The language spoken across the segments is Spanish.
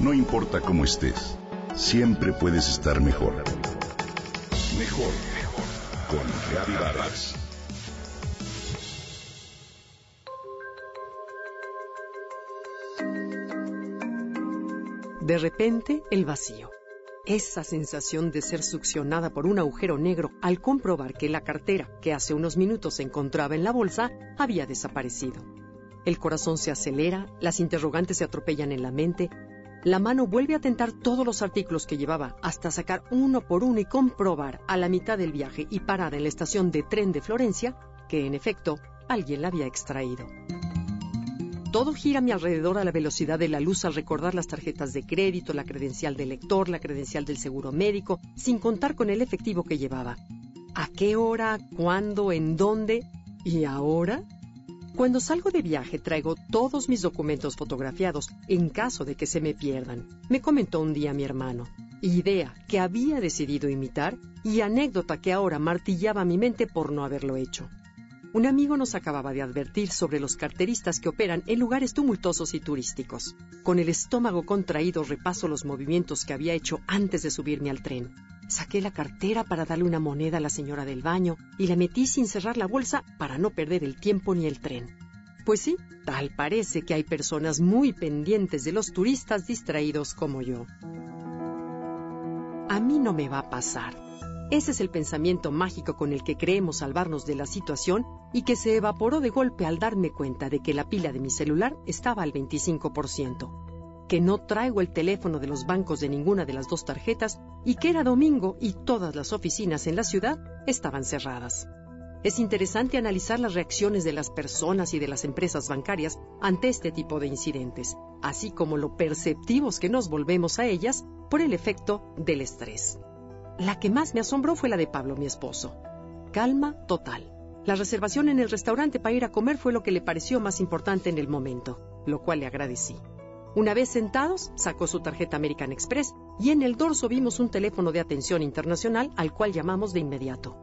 No importa cómo estés, siempre puedes estar mejor. Mejor, mejor. Con Reavivadas. De repente, el vacío. Esa sensación de ser succionada por un agujero negro al comprobar que la cartera que hace unos minutos se encontraba en la bolsa había desaparecido. El corazón se acelera, las interrogantes se atropellan en la mente, la mano vuelve a tentar todos los artículos que llevaba hasta sacar uno por uno y comprobar a la mitad del viaje y parada en la estación de tren de Florencia que en efecto alguien la había extraído. Todo gira a mi alrededor a la velocidad de la luz al recordar las tarjetas de crédito, la credencial del lector, la credencial del seguro médico, sin contar con el efectivo que llevaba. ¿A qué hora? ¿Cuándo? ¿En dónde? ¿Y ahora? Cuando salgo de viaje traigo todos mis documentos fotografiados en caso de que se me pierdan. Me comentó un día mi hermano. Idea que había decidido imitar y anécdota que ahora martillaba mi mente por no haberlo hecho. Un amigo nos acababa de advertir sobre los carteristas que operan en lugares tumultuosos y turísticos. Con el estómago contraído repaso los movimientos que había hecho antes de subirme al tren. Saqué la cartera para darle una moneda a la señora del baño y la metí sin cerrar la bolsa para no perder el tiempo ni el tren. Pues sí, tal parece que hay personas muy pendientes de los turistas distraídos como yo. A mí no me va a pasar. Ese es el pensamiento mágico con el que creemos salvarnos de la situación y que se evaporó de golpe al darme cuenta de que la pila de mi celular estaba al 25%, que no traigo el teléfono de los bancos de ninguna de las dos tarjetas y que era domingo y todas las oficinas en la ciudad estaban cerradas. Es interesante analizar las reacciones de las personas y de las empresas bancarias ante este tipo de incidentes, así como lo perceptivos que nos volvemos a ellas por el efecto del estrés. La que más me asombró fue la de Pablo, mi esposo. Calma total. La reservación en el restaurante para ir a comer fue lo que le pareció más importante en el momento, lo cual le agradecí. Una vez sentados, sacó su tarjeta American Express y en el dorso vimos un teléfono de atención internacional al cual llamamos de inmediato.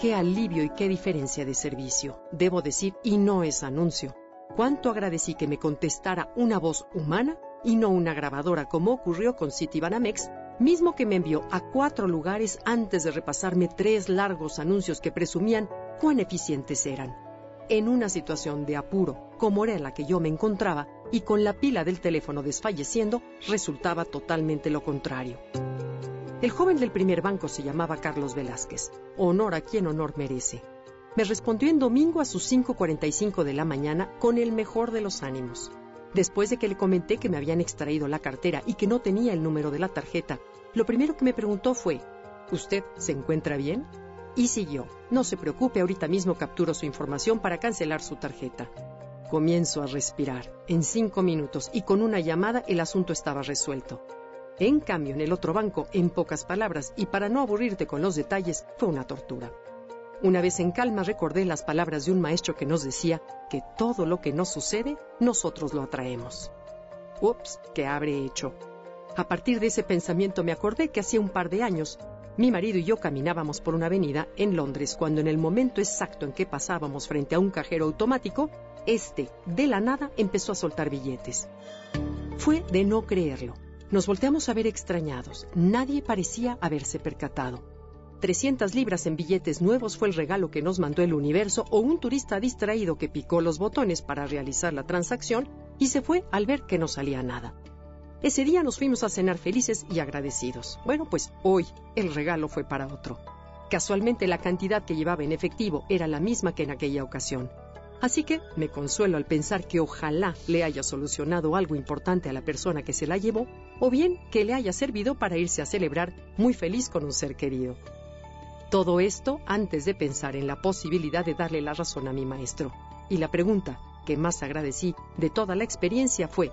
Qué alivio y qué diferencia de servicio, debo decir, y no es anuncio. Cuánto agradecí que me contestara una voz humana y no una grabadora como ocurrió con Citibanamex mismo que me envió a cuatro lugares antes de repasarme tres largos anuncios que presumían cuán eficientes eran. En una situación de apuro, como era la que yo me encontraba, y con la pila del teléfono desfalleciendo, resultaba totalmente lo contrario. El joven del primer banco se llamaba Carlos Velázquez, honor a quien honor merece. Me respondió en domingo a sus 5.45 de la mañana con el mejor de los ánimos. Después de que le comenté que me habían extraído la cartera y que no tenía el número de la tarjeta, lo primero que me preguntó fue, ¿Usted se encuentra bien? Y siguió, no se preocupe, ahorita mismo capturo su información para cancelar su tarjeta. Comienzo a respirar. En cinco minutos y con una llamada el asunto estaba resuelto. En cambio, en el otro banco, en pocas palabras y para no aburrirte con los detalles, fue una tortura. Una vez en calma recordé las palabras de un maestro que nos decía que todo lo que nos sucede, nosotros lo atraemos. Ups, ¿qué habré hecho? A partir de ese pensamiento me acordé que hacía un par de años mi marido y yo caminábamos por una avenida en Londres cuando en el momento exacto en que pasábamos frente a un cajero automático, este, de la nada, empezó a soltar billetes. Fue de no creerlo. Nos volteamos a ver extrañados. Nadie parecía haberse percatado. 300 libras en billetes nuevos fue el regalo que nos mandó el universo o un turista distraído que picó los botones para realizar la transacción y se fue al ver que no salía nada. Ese día nos fuimos a cenar felices y agradecidos. Bueno, pues hoy el regalo fue para otro. Casualmente la cantidad que llevaba en efectivo era la misma que en aquella ocasión. Así que me consuelo al pensar que ojalá le haya solucionado algo importante a la persona que se la llevó, o bien que le haya servido para irse a celebrar muy feliz con un ser querido. Todo esto antes de pensar en la posibilidad de darle la razón a mi maestro. Y la pregunta que más agradecí de toda la experiencia fue,